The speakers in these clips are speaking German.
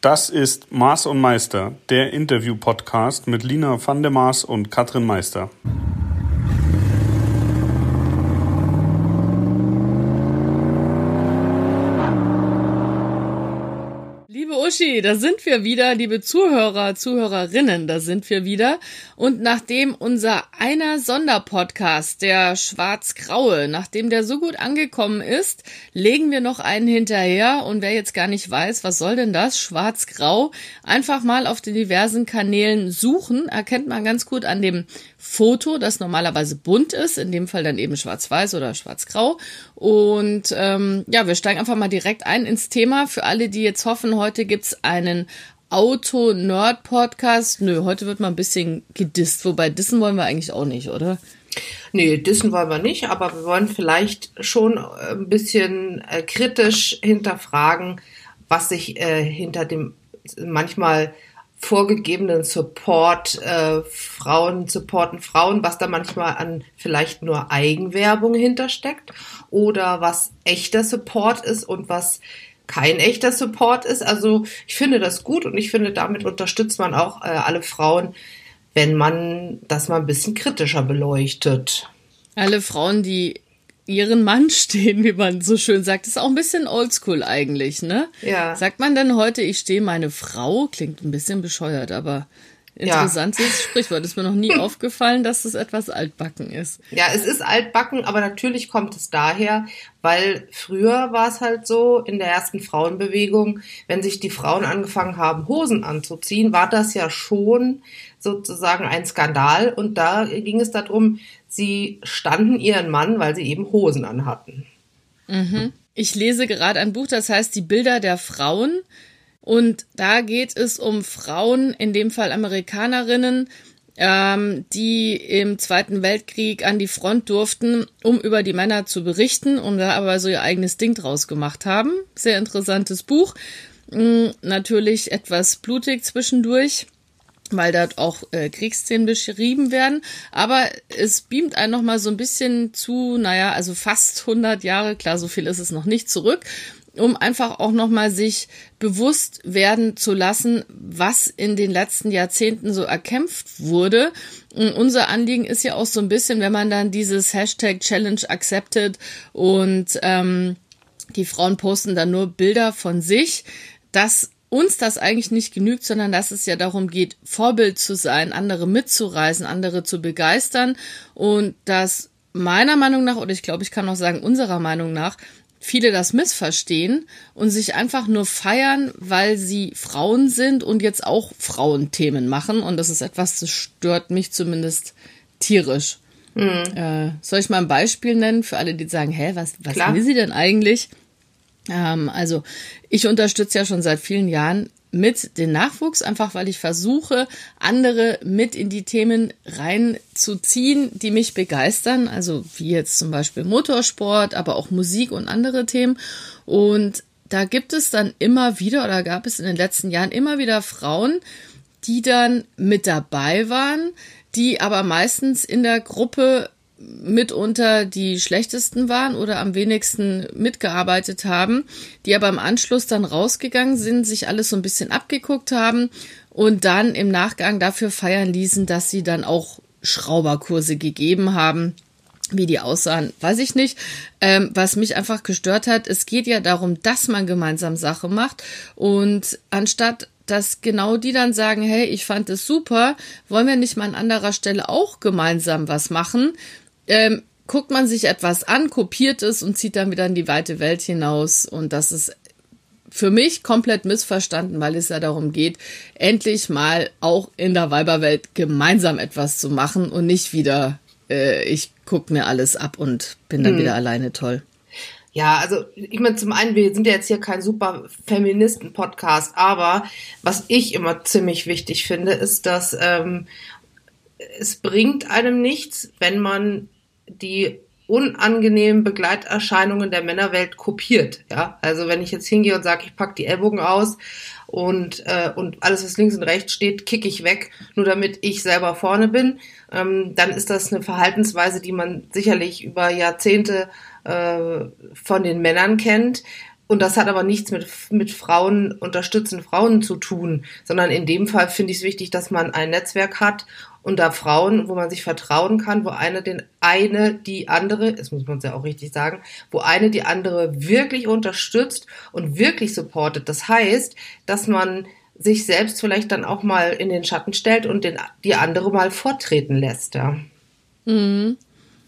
Das ist Maß und Meister, der Interview-Podcast mit Lina van der Maas und Katrin Meister. Uschi, da sind wir wieder, liebe Zuhörer, Zuhörerinnen, da sind wir wieder. Und nachdem unser einer Sonderpodcast, der Schwarz-Graue, nachdem der so gut angekommen ist, legen wir noch einen hinterher. Und wer jetzt gar nicht weiß, was soll denn das? Schwarz-Grau, einfach mal auf den diversen Kanälen suchen, erkennt man ganz gut an dem Foto, das normalerweise bunt ist, in dem Fall dann eben schwarz-weiß oder schwarz-grau. Und ähm, ja, wir steigen einfach mal direkt ein ins Thema. Für alle, die jetzt hoffen, heute gibt's einen Auto-Nerd-Podcast. Nö, heute wird mal ein bisschen gedisst, wobei dissen wollen wir eigentlich auch nicht, oder? Nee, dissen wollen wir nicht, aber wir wollen vielleicht schon ein bisschen äh, kritisch hinterfragen, was sich äh, hinter dem manchmal vorgegebenen Support, äh, Frauen supporten Frauen, was da manchmal an vielleicht nur Eigenwerbung hintersteckt oder was echter Support ist und was kein echter Support ist. Also ich finde das gut und ich finde, damit unterstützt man auch äh, alle Frauen, wenn man das mal ein bisschen kritischer beleuchtet. Alle Frauen, die ihren Mann stehen, wie man so schön sagt. Das ist auch ein bisschen oldschool eigentlich, ne? Ja. Sagt man denn heute, ich stehe meine Frau? Klingt ein bisschen bescheuert, aber interessantes ja. Sprichwort. Ist mir noch nie aufgefallen, dass es etwas altbacken ist. Ja, es ist altbacken, aber natürlich kommt es daher, weil früher war es halt so in der ersten Frauenbewegung, wenn sich die Frauen angefangen haben, Hosen anzuziehen, war das ja schon sozusagen ein Skandal und da ging es darum, sie standen ihren Mann, weil sie eben Hosen anhatten. Mhm. Ich lese gerade ein Buch, das heißt Die Bilder der Frauen. Und da geht es um Frauen, in dem Fall Amerikanerinnen, ähm, die im Zweiten Weltkrieg an die Front durften, um über die Männer zu berichten und da aber so ihr eigenes Ding draus gemacht haben. Sehr interessantes Buch. Mhm, natürlich etwas blutig zwischendurch weil dort auch äh, Kriegsszenen beschrieben werden. Aber es beamt einen noch mal so ein bisschen zu, naja, also fast 100 Jahre, klar, so viel ist es noch nicht zurück, um einfach auch noch mal sich bewusst werden zu lassen, was in den letzten Jahrzehnten so erkämpft wurde. Und unser Anliegen ist ja auch so ein bisschen, wenn man dann dieses Hashtag Challenge accepted und ähm, die Frauen posten dann nur Bilder von sich, dass uns das eigentlich nicht genügt, sondern dass es ja darum geht, Vorbild zu sein, andere mitzureisen, andere zu begeistern und dass meiner Meinung nach, oder ich glaube, ich kann auch sagen, unserer Meinung nach, viele das missverstehen und sich einfach nur feiern, weil sie Frauen sind und jetzt auch Frauenthemen machen. Und das ist etwas, das stört mich zumindest tierisch. Mhm. Äh, soll ich mal ein Beispiel nennen für alle, die sagen, hä, was, was will sie denn eigentlich? Ähm, also ich unterstütze ja schon seit vielen Jahren mit den Nachwuchs, einfach weil ich versuche, andere mit in die Themen reinzuziehen, die mich begeistern, also wie jetzt zum Beispiel Motorsport, aber auch Musik und andere Themen. Und da gibt es dann immer wieder oder gab es in den letzten Jahren immer wieder Frauen, die dann mit dabei waren, die aber meistens in der Gruppe mitunter die schlechtesten waren oder am wenigsten mitgearbeitet haben, die aber im Anschluss dann rausgegangen sind, sich alles so ein bisschen abgeguckt haben und dann im Nachgang dafür feiern ließen, dass sie dann auch Schrauberkurse gegeben haben. Wie die aussahen, weiß ich nicht. Ähm, was mich einfach gestört hat, es geht ja darum, dass man gemeinsam Sache macht und anstatt dass genau die dann sagen, hey, ich fand es super, wollen wir nicht mal an anderer Stelle auch gemeinsam was machen? Ähm, guckt man sich etwas an, kopiert es und zieht dann wieder in die weite Welt hinaus. Und das ist für mich komplett missverstanden, weil es ja darum geht, endlich mal auch in der Weiberwelt gemeinsam etwas zu machen und nicht wieder, äh, ich guck mir alles ab und bin dann hm. wieder alleine toll. Ja, also ich meine, zum einen, wir sind ja jetzt hier kein super Feministen-Podcast, aber was ich immer ziemlich wichtig finde, ist, dass ähm, es bringt einem nichts, wenn man die unangenehmen Begleiterscheinungen der Männerwelt kopiert. Ja, also wenn ich jetzt hingehe und sage, ich pack die Ellbogen aus und äh, und alles was links und rechts steht, kicke ich weg, nur damit ich selber vorne bin, ähm, dann ist das eine Verhaltensweise, die man sicherlich über Jahrzehnte äh, von den Männern kennt. Und das hat aber nichts mit, mit Frauen, unterstützenden Frauen zu tun, sondern in dem Fall finde ich es wichtig, dass man ein Netzwerk hat da Frauen, wo man sich vertrauen kann, wo eine den eine die andere, das muss man ja auch richtig sagen, wo eine die andere wirklich unterstützt und wirklich supportet. Das heißt, dass man sich selbst vielleicht dann auch mal in den Schatten stellt und den, die andere mal vortreten lässt, ja. Mhm.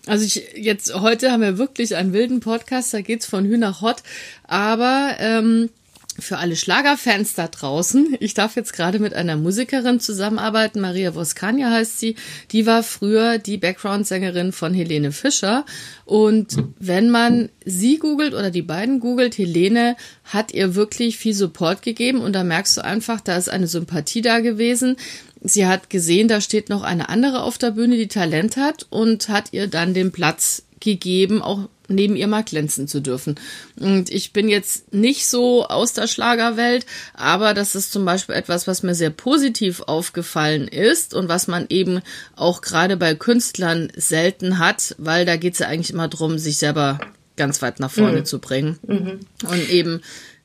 Also ich jetzt heute haben wir wirklich einen wilden Podcast, da geht's von Hü nach Hot, aber ähm, für alle Schlagerfans da draußen, ich darf jetzt gerade mit einer Musikerin zusammenarbeiten, Maria Voskania heißt sie, die war früher die Background-Sängerin von Helene Fischer. Und wenn man sie googelt oder die beiden googelt, Helene hat ihr wirklich viel Support gegeben. Und da merkst du einfach, da ist eine Sympathie da gewesen. Sie hat gesehen, da steht noch eine andere auf der Bühne, die Talent hat und hat ihr dann den Platz gegeben, auch neben ihr mal glänzen zu dürfen. Und ich bin jetzt nicht so aus der Schlagerwelt, aber das ist zum Beispiel etwas, was mir sehr positiv aufgefallen ist und was man eben auch gerade bei Künstlern selten hat, weil da geht es ja eigentlich immer drum, sich selber ganz weit nach vorne mhm. zu bringen mhm. und eben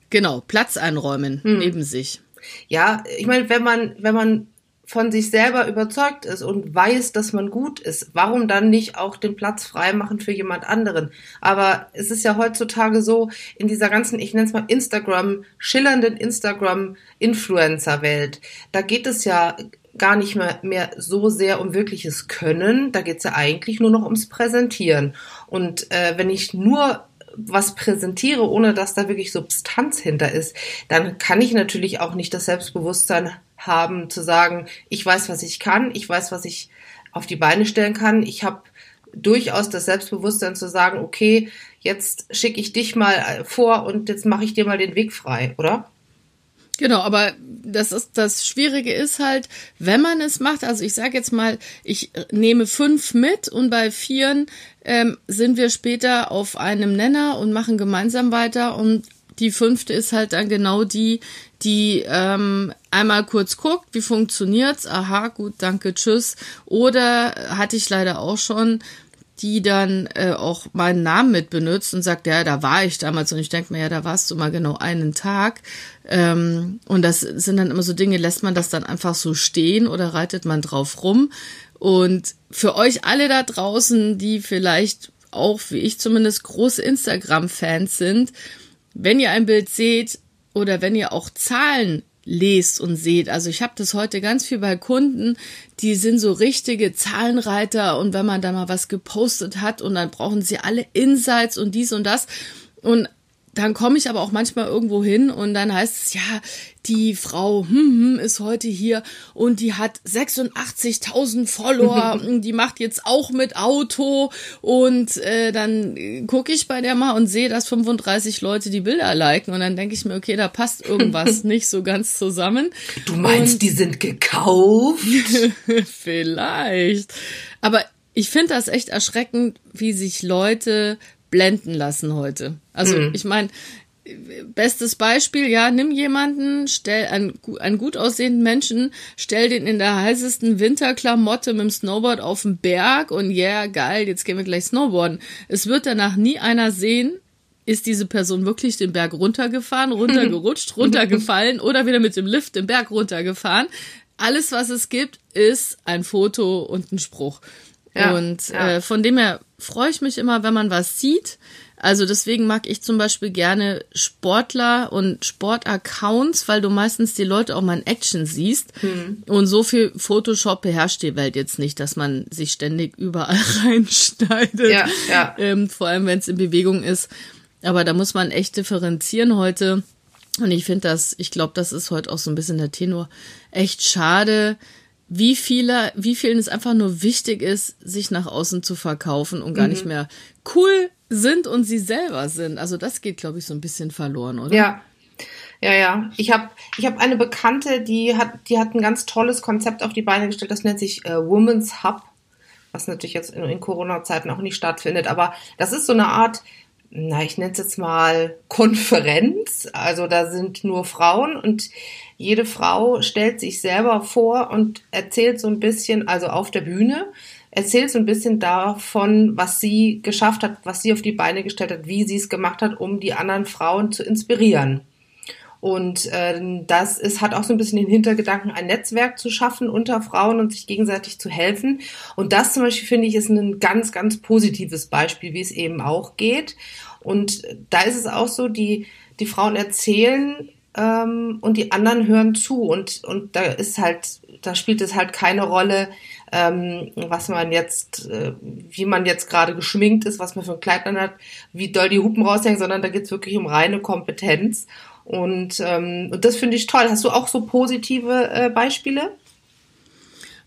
genau Platz einräumen mhm. neben sich. Ja, ich meine, wenn man wenn man von sich selber überzeugt ist und weiß, dass man gut ist, warum dann nicht auch den Platz freimachen für jemand anderen? Aber es ist ja heutzutage so, in dieser ganzen, ich nenne es mal Instagram, schillernden Instagram-Influencer-Welt, da geht es ja gar nicht mehr, mehr so sehr um wirkliches Können, da geht es ja eigentlich nur noch ums Präsentieren. Und äh, wenn ich nur was präsentiere, ohne dass da wirklich Substanz hinter ist, dann kann ich natürlich auch nicht das Selbstbewusstsein haben, zu sagen, ich weiß, was ich kann, ich weiß, was ich auf die Beine stellen kann. Ich habe durchaus das Selbstbewusstsein zu sagen, okay, jetzt schicke ich dich mal vor und jetzt mache ich dir mal den Weg frei, oder? Genau, aber das ist das Schwierige ist halt, wenn man es macht. Also ich sage jetzt mal, ich nehme fünf mit und bei vieren ähm, sind wir später auf einem Nenner und machen gemeinsam weiter und die fünfte ist halt dann genau die, die ähm, einmal kurz guckt, wie funktioniert's? Aha, gut, danke, tschüss. Oder hatte ich leider auch schon, die dann äh, auch meinen Namen mit benutzt und sagt, ja, da war ich damals und ich denke mir, ja, da warst du mal genau einen Tag. Ähm, und das sind dann immer so Dinge, lässt man das dann einfach so stehen oder reitet man drauf rum? Und für euch alle da draußen, die vielleicht auch, wie ich zumindest, große Instagram-Fans sind, wenn ihr ein Bild seht, oder wenn ihr auch Zahlen lest und seht. Also ich habe das heute ganz viel bei Kunden, die sind so richtige Zahlenreiter und wenn man da mal was gepostet hat und dann brauchen sie alle Insights und dies und das und dann komme ich aber auch manchmal irgendwo hin und dann heißt es, ja, die Frau hm, hm, ist heute hier und die hat 86.000 Follower, die macht jetzt auch mit Auto und äh, dann gucke ich bei der mal und sehe, dass 35 Leute die Bilder liken und dann denke ich mir, okay, da passt irgendwas nicht so ganz zusammen. Du meinst, und, die sind gekauft? Vielleicht. Aber ich finde das echt erschreckend, wie sich Leute blenden lassen heute. Also mhm. ich meine, bestes Beispiel, ja, nimm jemanden, stell einen, einen gut aussehenden Menschen, stell den in der heißesten Winterklamotte mit dem Snowboard auf den Berg und ja, yeah, geil, jetzt gehen wir gleich Snowboarden. Es wird danach nie einer sehen, ist diese Person wirklich den Berg runtergefahren, runtergerutscht, runtergefallen oder wieder mit dem Lift den Berg runtergefahren. Alles, was es gibt, ist ein Foto und ein Spruch. Ja, und ja. Äh, von dem her freue ich mich immer, wenn man was sieht. Also deswegen mag ich zum Beispiel gerne Sportler und Sportaccounts, weil du meistens die Leute auch mal in Action siehst. Hm. Und so viel Photoshop beherrscht die Welt jetzt nicht, dass man sich ständig überall reinschneidet. Ja, ja. Ähm, vor allem, wenn es in Bewegung ist. Aber da muss man echt differenzieren heute. Und ich finde das, ich glaube, das ist heute auch so ein bisschen der Tenor. Echt schade, wie viele, wie vielen es einfach nur wichtig ist, sich nach außen zu verkaufen und gar mhm. nicht mehr cool sind und sie selber sind. Also das geht, glaube ich, so ein bisschen verloren, oder? Ja. Ja, ja. Ich habe ich hab eine Bekannte, die hat, die hat ein ganz tolles Konzept auf die Beine gestellt. Das nennt sich äh, Women's Hub, was natürlich jetzt in, in Corona-Zeiten auch nicht stattfindet. Aber das ist so eine Art, na, ich nenne es jetzt mal Konferenz. Also da sind nur Frauen und jede Frau stellt sich selber vor und erzählt so ein bisschen, also auf der Bühne, erzählt so ein bisschen davon, was sie geschafft hat, was sie auf die Beine gestellt hat, wie sie es gemacht hat, um die anderen Frauen zu inspirieren. Und äh, das ist, hat auch so ein bisschen den Hintergedanken, ein Netzwerk zu schaffen unter Frauen und sich gegenseitig zu helfen. Und das zum Beispiel finde ich ist ein ganz, ganz positives Beispiel, wie es eben auch geht. Und da ist es auch so, die, die Frauen erzählen ähm, und die anderen hören zu. Und, und da ist halt, da spielt es halt keine Rolle, ähm, was man jetzt, äh, wie man jetzt gerade geschminkt ist, was man für ein Kleid dann hat, wie doll die Hupen raushängen, sondern da geht es wirklich um reine Kompetenz. Und, ähm, das finde ich toll. Hast du auch so positive äh, Beispiele?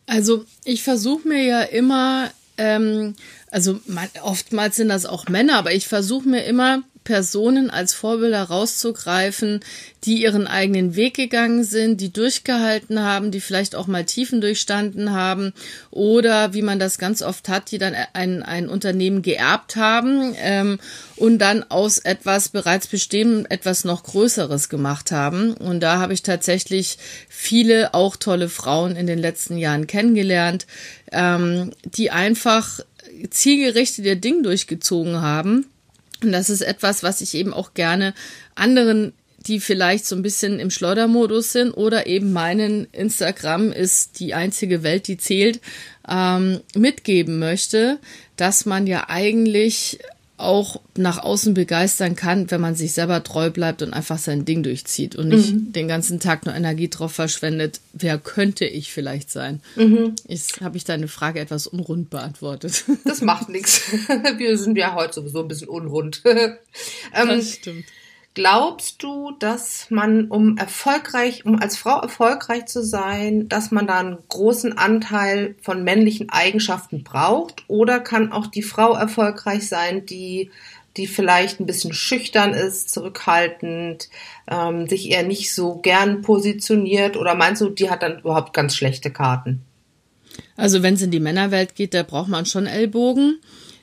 Also ich versuche mir ja immer, ähm, also oftmals sind das auch Männer, aber ich versuche mir immer Personen als Vorbilder rauszugreifen, die ihren eigenen Weg gegangen sind, die durchgehalten haben, die vielleicht auch mal Tiefen durchstanden haben oder wie man das ganz oft hat, die dann ein, ein Unternehmen geerbt haben ähm, und dann aus etwas bereits Bestehendem etwas noch Größeres gemacht haben. Und da habe ich tatsächlich viele auch tolle Frauen in den letzten Jahren kennengelernt, ähm, die einfach zielgerichtet ihr Ding durchgezogen haben und das ist etwas, was ich eben auch gerne anderen, die vielleicht so ein bisschen im Schleudermodus sind oder eben meinen Instagram ist die einzige Welt, die zählt, ähm, mitgeben möchte, dass man ja eigentlich auch nach außen begeistern kann, wenn man sich selber treu bleibt und einfach sein Ding durchzieht und nicht mhm. den ganzen Tag nur Energie drauf verschwendet. Wer könnte ich vielleicht sein? Mhm. Jetzt habe ich deine Frage etwas unrund beantwortet. Das macht nichts. Wir sind ja heute sowieso ein bisschen unrund. ähm, das stimmt. Glaubst du, dass man, um erfolgreich, um als Frau erfolgreich zu sein, dass man da einen großen Anteil von männlichen Eigenschaften braucht? Oder kann auch die Frau erfolgreich sein, die, die vielleicht ein bisschen schüchtern ist, zurückhaltend, ähm, sich eher nicht so gern positioniert? Oder meinst du, die hat dann überhaupt ganz schlechte Karten? Also wenn es in die Männerwelt geht, da braucht man schon Ellbogen.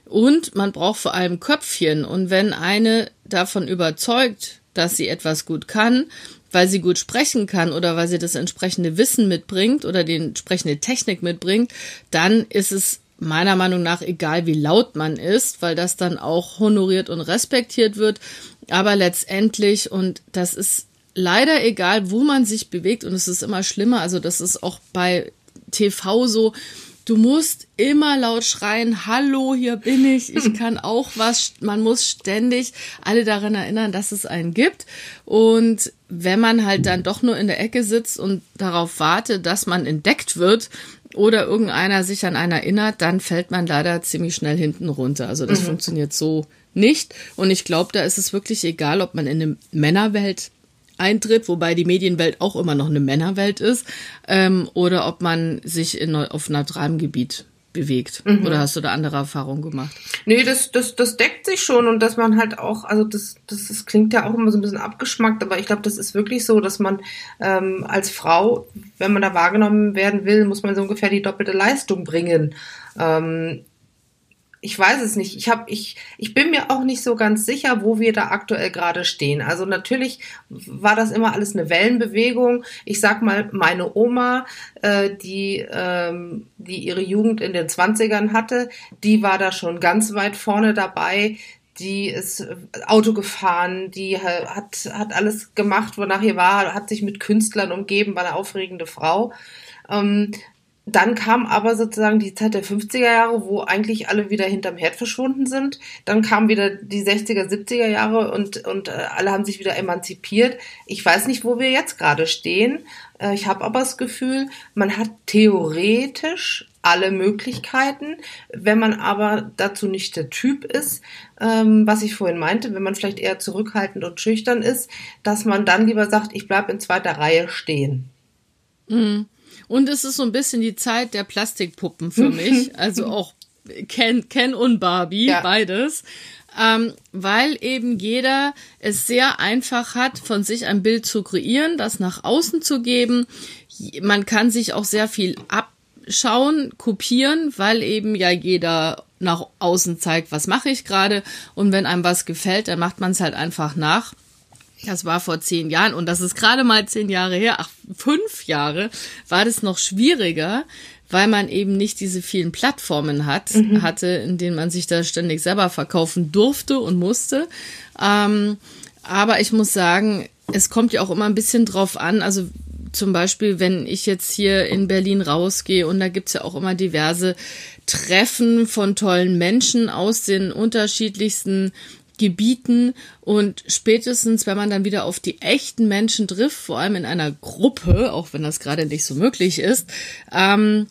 Und man braucht vor allem Köpfchen. Und wenn eine davon überzeugt, dass sie etwas gut kann, weil sie gut sprechen kann oder weil sie das entsprechende Wissen mitbringt oder die entsprechende Technik mitbringt, dann ist es meiner Meinung nach egal, wie laut man ist, weil das dann auch honoriert und respektiert wird. Aber letztendlich, und das ist leider egal, wo man sich bewegt, und es ist immer schlimmer, also das ist auch bei TV so, Du musst immer laut schreien, hallo, hier bin ich, ich kann auch was. Man muss ständig alle daran erinnern, dass es einen gibt. Und wenn man halt dann doch nur in der Ecke sitzt und darauf wartet, dass man entdeckt wird oder irgendeiner sich an einen erinnert, dann fällt man leider ziemlich schnell hinten runter. Also das mhm. funktioniert so nicht. Und ich glaube, da ist es wirklich egal, ob man in eine Männerwelt eintritt, wobei die Medienwelt auch immer noch eine Männerwelt ist, ähm, oder ob man sich in, auf neutralem Gebiet bewegt. Mhm. Oder hast du da andere Erfahrungen gemacht? Nee, das, das, das deckt sich schon und dass man halt auch, also das, das, das klingt ja auch immer so ein bisschen abgeschmackt, aber ich glaube, das ist wirklich so, dass man ähm, als Frau, wenn man da wahrgenommen werden will, muss man so ungefähr die doppelte Leistung bringen. Ähm, ich weiß es nicht. Ich habe ich ich bin mir auch nicht so ganz sicher, wo wir da aktuell gerade stehen. Also natürlich war das immer alles eine Wellenbewegung. Ich sag mal, meine Oma, äh, die ähm, die ihre Jugend in den Zwanzigern hatte, die war da schon ganz weit vorne dabei. Die ist Auto gefahren, die hat hat alles gemacht, wonach ihr war, hat sich mit Künstlern umgeben, war eine aufregende Frau. Ähm, dann kam aber sozusagen die Zeit der 50er Jahre, wo eigentlich alle wieder hinterm Herd verschwunden sind. Dann kamen wieder die 60er, 70er Jahre und, und äh, alle haben sich wieder emanzipiert. Ich weiß nicht, wo wir jetzt gerade stehen. Äh, ich habe aber das Gefühl, man hat theoretisch alle Möglichkeiten. Wenn man aber dazu nicht der Typ ist, ähm, was ich vorhin meinte, wenn man vielleicht eher zurückhaltend und schüchtern ist, dass man dann lieber sagt, ich bleib in zweiter Reihe stehen. Mhm. Und es ist so ein bisschen die Zeit der Plastikpuppen für mich. Also auch Ken, Ken und Barbie, ja. beides. Ähm, weil eben jeder es sehr einfach hat, von sich ein Bild zu kreieren, das nach außen zu geben. Man kann sich auch sehr viel abschauen, kopieren, weil eben ja jeder nach außen zeigt, was mache ich gerade. Und wenn einem was gefällt, dann macht man es halt einfach nach. Das war vor zehn Jahren und das ist gerade mal zehn Jahre her, ach, fünf Jahre, war das noch schwieriger, weil man eben nicht diese vielen Plattformen hat, mhm. hatte, in denen man sich da ständig selber verkaufen durfte und musste. Ähm, aber ich muss sagen, es kommt ja auch immer ein bisschen drauf an, also zum Beispiel, wenn ich jetzt hier in Berlin rausgehe und da gibt's ja auch immer diverse Treffen von tollen Menschen aus den unterschiedlichsten Gebieten und spätestens, wenn man dann wieder auf die echten Menschen trifft, vor allem in einer Gruppe, auch wenn das gerade nicht so möglich ist, ähm,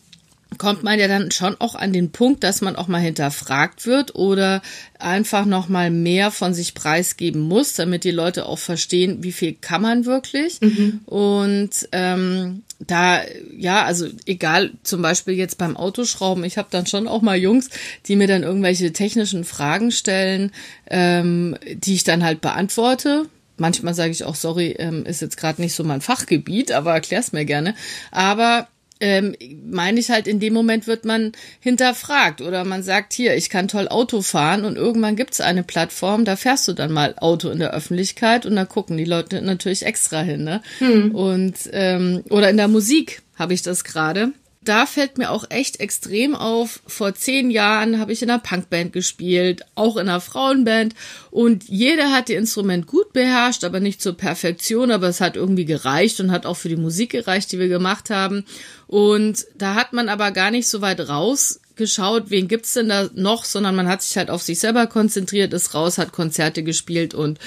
kommt man ja dann schon auch an den Punkt, dass man auch mal hinterfragt wird oder einfach noch mal mehr von sich preisgeben muss, damit die Leute auch verstehen, wie viel kann man wirklich. Mhm. Und ähm, da, ja, also egal, zum Beispiel jetzt beim Autoschrauben, ich habe dann schon auch mal Jungs, die mir dann irgendwelche technischen Fragen stellen, ähm, die ich dann halt beantworte. Manchmal sage ich auch, sorry, ähm, ist jetzt gerade nicht so mein Fachgebiet, aber erklär's mir gerne. Aber ähm, meine ich halt, in dem Moment wird man hinterfragt oder man sagt, hier, ich kann toll Auto fahren und irgendwann gibt's eine Plattform, da fährst du dann mal Auto in der Öffentlichkeit und da gucken die Leute natürlich extra hin. Ne? Hm. Und ähm, oder in der Musik habe ich das gerade da fällt mir auch echt extrem auf. Vor zehn Jahren habe ich in einer Punkband gespielt, auch in einer Frauenband. Und jeder hat die Instrument gut beherrscht, aber nicht zur Perfektion. Aber es hat irgendwie gereicht und hat auch für die Musik gereicht, die wir gemacht haben. Und da hat man aber gar nicht so weit raus geschaut, wen gibt's denn da noch, sondern man hat sich halt auf sich selber konzentriert, ist raus, hat Konzerte gespielt und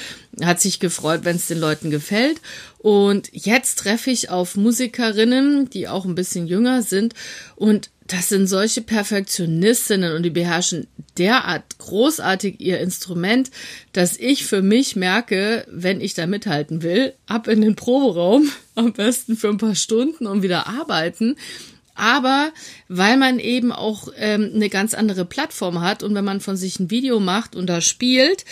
hat sich gefreut, wenn es den Leuten gefällt. Und jetzt treffe ich auf Musikerinnen, die auch ein bisschen jünger sind und das sind solche Perfektionistinnen und die beherrschen derart großartig ihr Instrument, dass ich für mich merke, wenn ich da mithalten will, ab in den Proberaum, am besten für ein paar Stunden und wieder arbeiten aber weil man eben auch ähm, eine ganz andere Plattform hat und wenn man von sich ein Video macht und da spielt,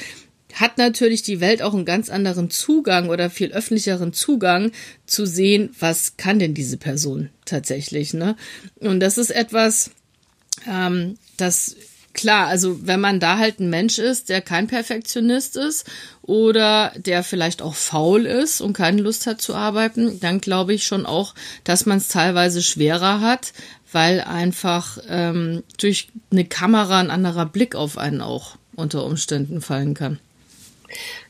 hat natürlich die Welt auch einen ganz anderen Zugang oder viel öffentlicheren Zugang zu sehen, was kann denn diese Person tatsächlich, ne? Und das ist etwas, ähm, das klar, also wenn man da halt ein Mensch ist, der kein Perfektionist ist oder der vielleicht auch faul ist und keine Lust hat zu arbeiten, dann glaube ich schon auch, dass man es teilweise schwerer hat, weil einfach ähm, durch eine Kamera ein anderer Blick auf einen auch unter Umständen fallen kann.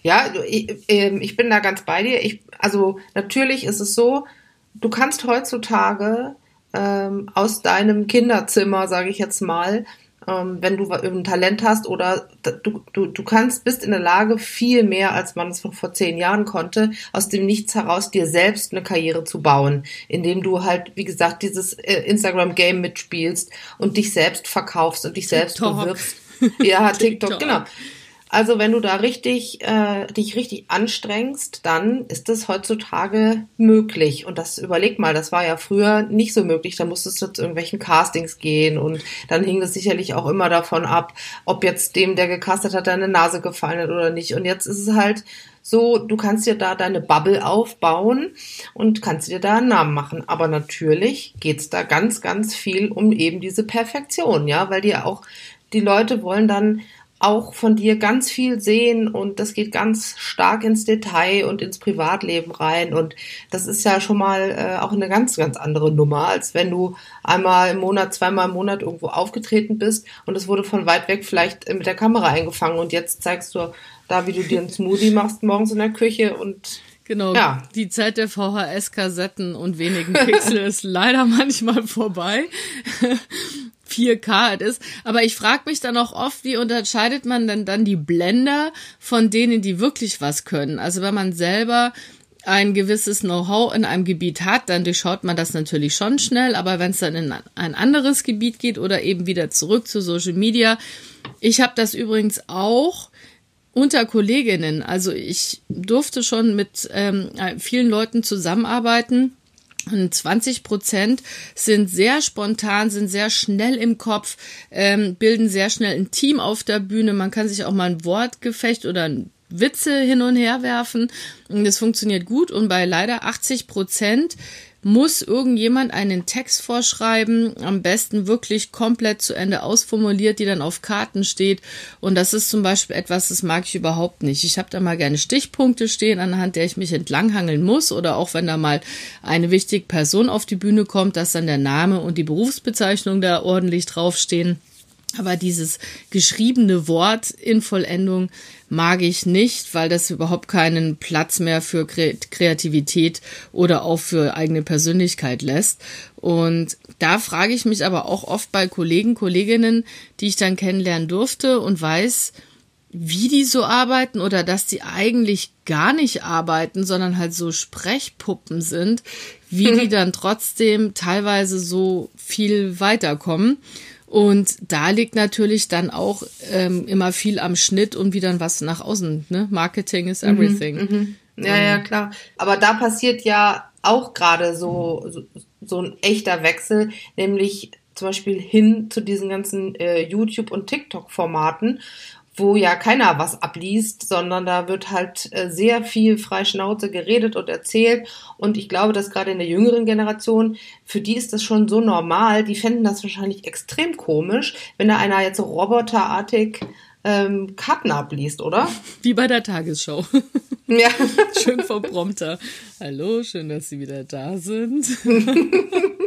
Ja, ich, ähm, ich bin da ganz bei dir. Ich, also natürlich ist es so, du kannst heutzutage ähm, aus deinem Kinderzimmer, sage ich jetzt mal, ähm, wenn du ein Talent hast oder du, du, du kannst, bist in der Lage, viel mehr, als man es vor zehn Jahren konnte, aus dem Nichts heraus dir selbst eine Karriere zu bauen, indem du halt, wie gesagt, dieses äh, Instagram-Game mitspielst und dich selbst verkaufst und dich selbst TikTok. bewirbst. Ja, TikTok, TikTok, genau. Also wenn du da richtig äh, dich richtig anstrengst, dann ist das heutzutage möglich. Und das überleg mal, das war ja früher nicht so möglich. Da musstest du zu irgendwelchen Castings gehen und dann hing das sicherlich auch immer davon ab, ob jetzt dem, der gecastet hat, deine Nase gefallen hat oder nicht. Und jetzt ist es halt so, du kannst dir da deine Bubble aufbauen und kannst dir da einen Namen machen. Aber natürlich geht's da ganz, ganz viel um eben diese Perfektion, ja, weil dir auch die Leute wollen dann auch von dir ganz viel sehen und das geht ganz stark ins Detail und ins Privatleben rein. Und das ist ja schon mal äh, auch eine ganz, ganz andere Nummer, als wenn du einmal im Monat, zweimal im Monat irgendwo aufgetreten bist und es wurde von weit weg vielleicht mit der Kamera eingefangen. Und jetzt zeigst du da, wie du dir einen Smoothie machst morgens in der Küche und Genau, ja. die Zeit der VHS-Kassetten und wenigen Pixel ist leider manchmal vorbei. 4K halt ist. Aber ich frage mich dann auch oft, wie unterscheidet man denn dann die Blender von denen, die wirklich was können? Also wenn man selber ein gewisses Know-how in einem Gebiet hat, dann durchschaut man das natürlich schon schnell. Aber wenn es dann in ein anderes Gebiet geht oder eben wieder zurück zu Social Media, ich habe das übrigens auch unter Kolleginnen. Also ich durfte schon mit ähm, vielen Leuten zusammenarbeiten und 20 Prozent sind sehr spontan, sind sehr schnell im Kopf, ähm, bilden sehr schnell ein Team auf der Bühne. Man kann sich auch mal ein Wortgefecht oder ein Witze hin und her werfen. Das funktioniert gut. Und bei leider 80 Prozent muss irgendjemand einen Text vorschreiben, am besten wirklich komplett zu Ende ausformuliert, die dann auf Karten steht. Und das ist zum Beispiel etwas, das mag ich überhaupt nicht. Ich habe da mal gerne Stichpunkte stehen, anhand der ich mich entlanghangeln muss. Oder auch wenn da mal eine wichtige Person auf die Bühne kommt, dass dann der Name und die Berufsbezeichnung da ordentlich draufstehen. Aber dieses geschriebene Wort in Vollendung mag ich nicht, weil das überhaupt keinen Platz mehr für Kreativität oder auch für eigene Persönlichkeit lässt. Und da frage ich mich aber auch oft bei Kollegen, Kolleginnen, die ich dann kennenlernen durfte und weiß, wie die so arbeiten oder dass die eigentlich gar nicht arbeiten, sondern halt so Sprechpuppen sind, wie die dann trotzdem teilweise so viel weiterkommen. Und da liegt natürlich dann auch ähm, immer viel am Schnitt und wie dann was nach außen. Ne? Marketing is mhm, everything. Mhm, mh. Ja, ja, klar. Aber da passiert ja auch gerade so, so, so ein echter Wechsel, nämlich zum Beispiel hin zu diesen ganzen äh, YouTube- und TikTok-Formaten wo ja keiner was abliest, sondern da wird halt äh, sehr viel frei Schnauze geredet und erzählt. Und ich glaube, dass gerade in der jüngeren Generation, für die ist das schon so normal, die fänden das wahrscheinlich extrem komisch, wenn da einer jetzt so roboterartig ähm, Karten abliest, oder? Wie bei der Tagesschau. Ja. Schön vom Prompter. Hallo, schön, dass Sie wieder da sind.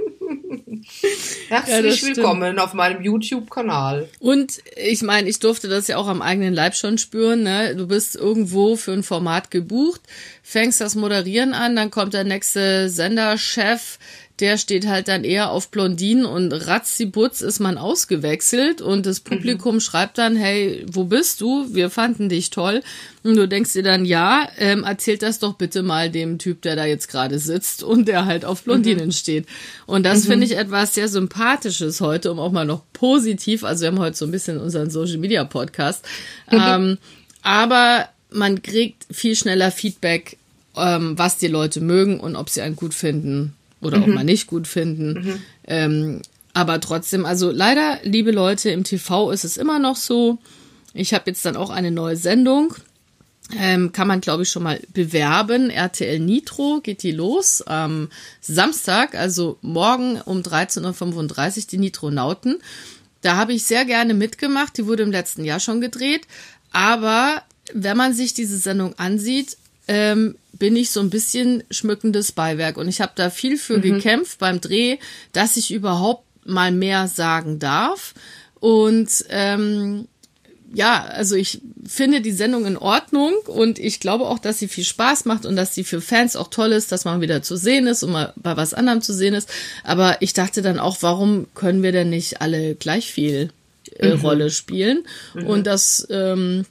Herzlich ja, willkommen auf meinem YouTube-Kanal. Und ich meine, ich durfte das ja auch am eigenen Leib schon spüren. Ne? Du bist irgendwo für ein Format gebucht, fängst das Moderieren an, dann kommt der nächste Senderchef, der steht halt dann eher auf Blondinen und ratzibutz ist man ausgewechselt und das Publikum mhm. schreibt dann, hey, wo bist du? Wir fanden dich toll. Und du denkst dir dann, ja, ähm, erzählt das doch bitte mal dem Typ, der da jetzt gerade sitzt und der halt auf Blondinen mhm. steht. Und das mhm. finde ich etwas sehr Sympathisches heute, um auch mal noch positiv, also wir haben heute so ein bisschen unseren Social Media Podcast, ähm, aber man kriegt viel schneller Feedback, ähm, was die Leute mögen und ob sie einen gut finden oder mhm. auch mal nicht gut finden. Mhm. Ähm, aber trotzdem, also leider, liebe Leute, im TV ist es immer noch so. Ich habe jetzt dann auch eine neue Sendung. Ähm, kann man, glaube ich, schon mal bewerben. RTL Nitro geht die los am Samstag, also morgen um 13.35 Uhr, die Nitronauten. Da habe ich sehr gerne mitgemacht. Die wurde im letzten Jahr schon gedreht. Aber wenn man sich diese Sendung ansieht, ähm, bin ich so ein bisschen schmückendes Beiwerk. Und ich habe da viel für mhm. gekämpft beim Dreh, dass ich überhaupt mal mehr sagen darf. Und ähm, ja, also ich finde die Sendung in Ordnung und ich glaube auch, dass sie viel Spaß macht und dass sie für Fans auch toll ist, dass man wieder zu sehen ist und mal bei was anderem zu sehen ist. Aber ich dachte dann auch, warum können wir denn nicht alle gleich viel äh, mhm. Rolle spielen? Mhm. Und das ähm,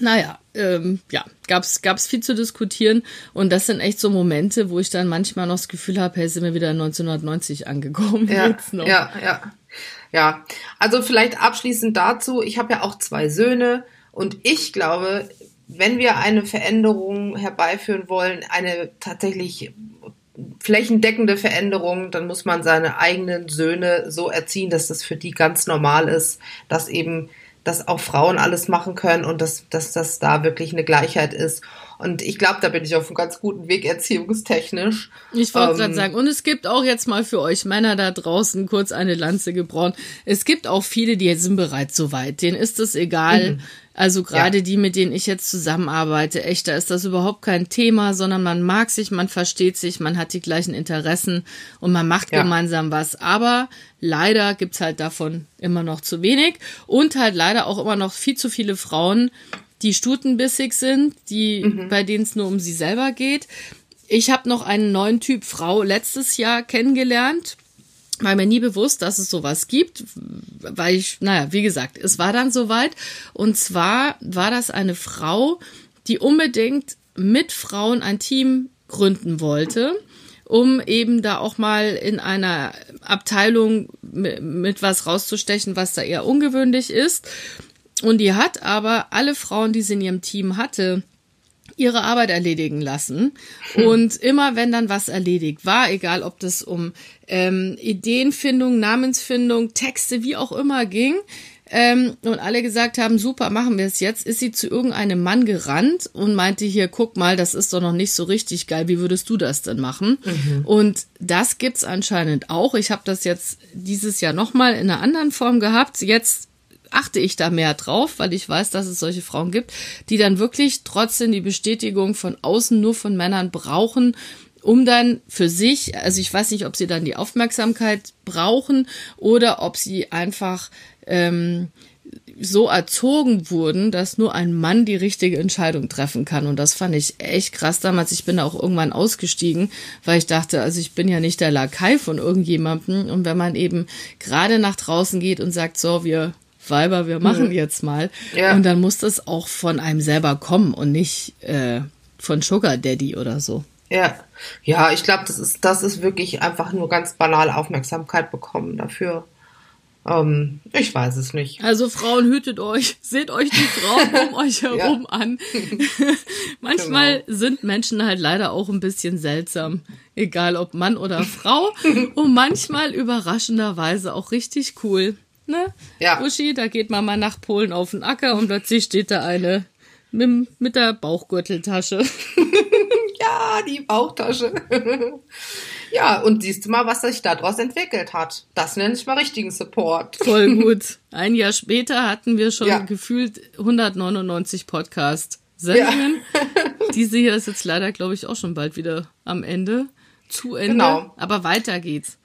naja, ähm, ja, gab's gab's viel zu diskutieren und das sind echt so Momente, wo ich dann manchmal noch das Gefühl habe, hey, sind wir wieder 1990 angekommen. Ja, ja, ja, ja. Also vielleicht abschließend dazu, ich habe ja auch zwei Söhne und ich glaube, wenn wir eine Veränderung herbeiführen wollen, eine tatsächlich flächendeckende Veränderung, dann muss man seine eigenen Söhne so erziehen, dass das für die ganz normal ist, dass eben dass auch Frauen alles machen können und dass, dass das da wirklich eine Gleichheit ist. Und ich glaube, da bin ich auf einem ganz guten Weg erziehungstechnisch. Ich wollte ähm, gerade sagen, und es gibt auch jetzt mal für euch Männer da draußen kurz eine Lanze gebrochen. Es gibt auch viele, die sind bereits so weit. Denen ist es egal. Mhm. Also gerade ja. die, mit denen ich jetzt zusammenarbeite, echt, da ist das überhaupt kein Thema, sondern man mag sich, man versteht sich, man hat die gleichen Interessen und man macht ja. gemeinsam was. Aber leider gibt's halt davon immer noch zu wenig und halt leider auch immer noch viel zu viele Frauen, die stutenbissig sind, die mhm. bei denen es nur um sie selber geht. Ich habe noch einen neuen Typ Frau letztes Jahr kennengelernt war mir nie bewusst, dass es sowas gibt, weil ich, naja, wie gesagt, es war dann soweit. Und zwar war das eine Frau, die unbedingt mit Frauen ein Team gründen wollte, um eben da auch mal in einer Abteilung mit was rauszustechen, was da eher ungewöhnlich ist. Und die hat aber alle Frauen, die sie in ihrem Team hatte, ihre Arbeit erledigen lassen. Und immer wenn dann was erledigt war, egal ob das um ähm, Ideenfindung, Namensfindung, Texte, wie auch immer ging, ähm, und alle gesagt haben, super, machen wir es jetzt, ist sie zu irgendeinem Mann gerannt und meinte hier, guck mal, das ist doch noch nicht so richtig geil, wie würdest du das denn machen? Mhm. Und das gibt's anscheinend auch. Ich habe das jetzt dieses Jahr nochmal in einer anderen Form gehabt. Jetzt achte ich da mehr drauf, weil ich weiß, dass es solche Frauen gibt, die dann wirklich trotzdem die Bestätigung von außen nur von Männern brauchen, um dann für sich, also ich weiß nicht, ob sie dann die Aufmerksamkeit brauchen oder ob sie einfach ähm, so erzogen wurden, dass nur ein Mann die richtige Entscheidung treffen kann. Und das fand ich echt krass damals. Ich bin auch irgendwann ausgestiegen, weil ich dachte, also ich bin ja nicht der Lakai von irgendjemandem. Und wenn man eben gerade nach draußen geht und sagt, so, wir Weiber, wir machen mhm. jetzt mal. Ja. Und dann muss das auch von einem selber kommen und nicht äh, von Sugar Daddy oder so. Ja, ja, ich glaube, das ist, das ist wirklich einfach nur ganz banal Aufmerksamkeit bekommen dafür. Ähm, ich weiß es nicht. Also Frauen, hütet euch, seht euch die Frauen um euch herum an. Manchmal genau. sind Menschen halt leider auch ein bisschen seltsam, egal ob Mann oder Frau. und manchmal überraschenderweise auch richtig cool. Ne? Ja. Uschi, da geht man mal nach Polen auf den Acker und plötzlich steht da eine mit, mit der Bauchgürteltasche. ja, die Bauchtasche. ja, und siehst du mal, was sich daraus entwickelt hat. Das nenne ich mal richtigen Support. Voll gut. Ein Jahr später hatten wir schon ja. gefühlt 199 Podcast-Sendungen. Ja. Diese hier ist jetzt leider, glaube ich, auch schon bald wieder am Ende. Zu Ende. Genau. Aber weiter geht's.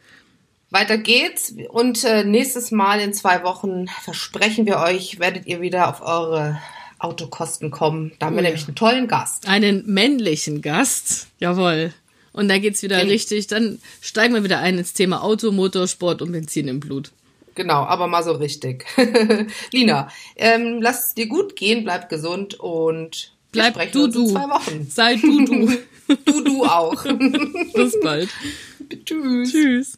Weiter geht's und äh, nächstes Mal in zwei Wochen versprechen wir euch, werdet ihr wieder auf eure Autokosten kommen. Da haben wir oh, nämlich einen tollen Gast. Einen männlichen Gast. Jawohl. Und da geht's wieder Den, richtig, dann steigen wir wieder ein ins Thema Auto, Motorsport und Benzin im Blut. Genau, aber mal so richtig. Lina, ähm, lass es dir gut gehen, bleib gesund und bleib du du. In zwei Wochen. Sei du du. du du auch. Bis bald. Tschüss. Tschüss.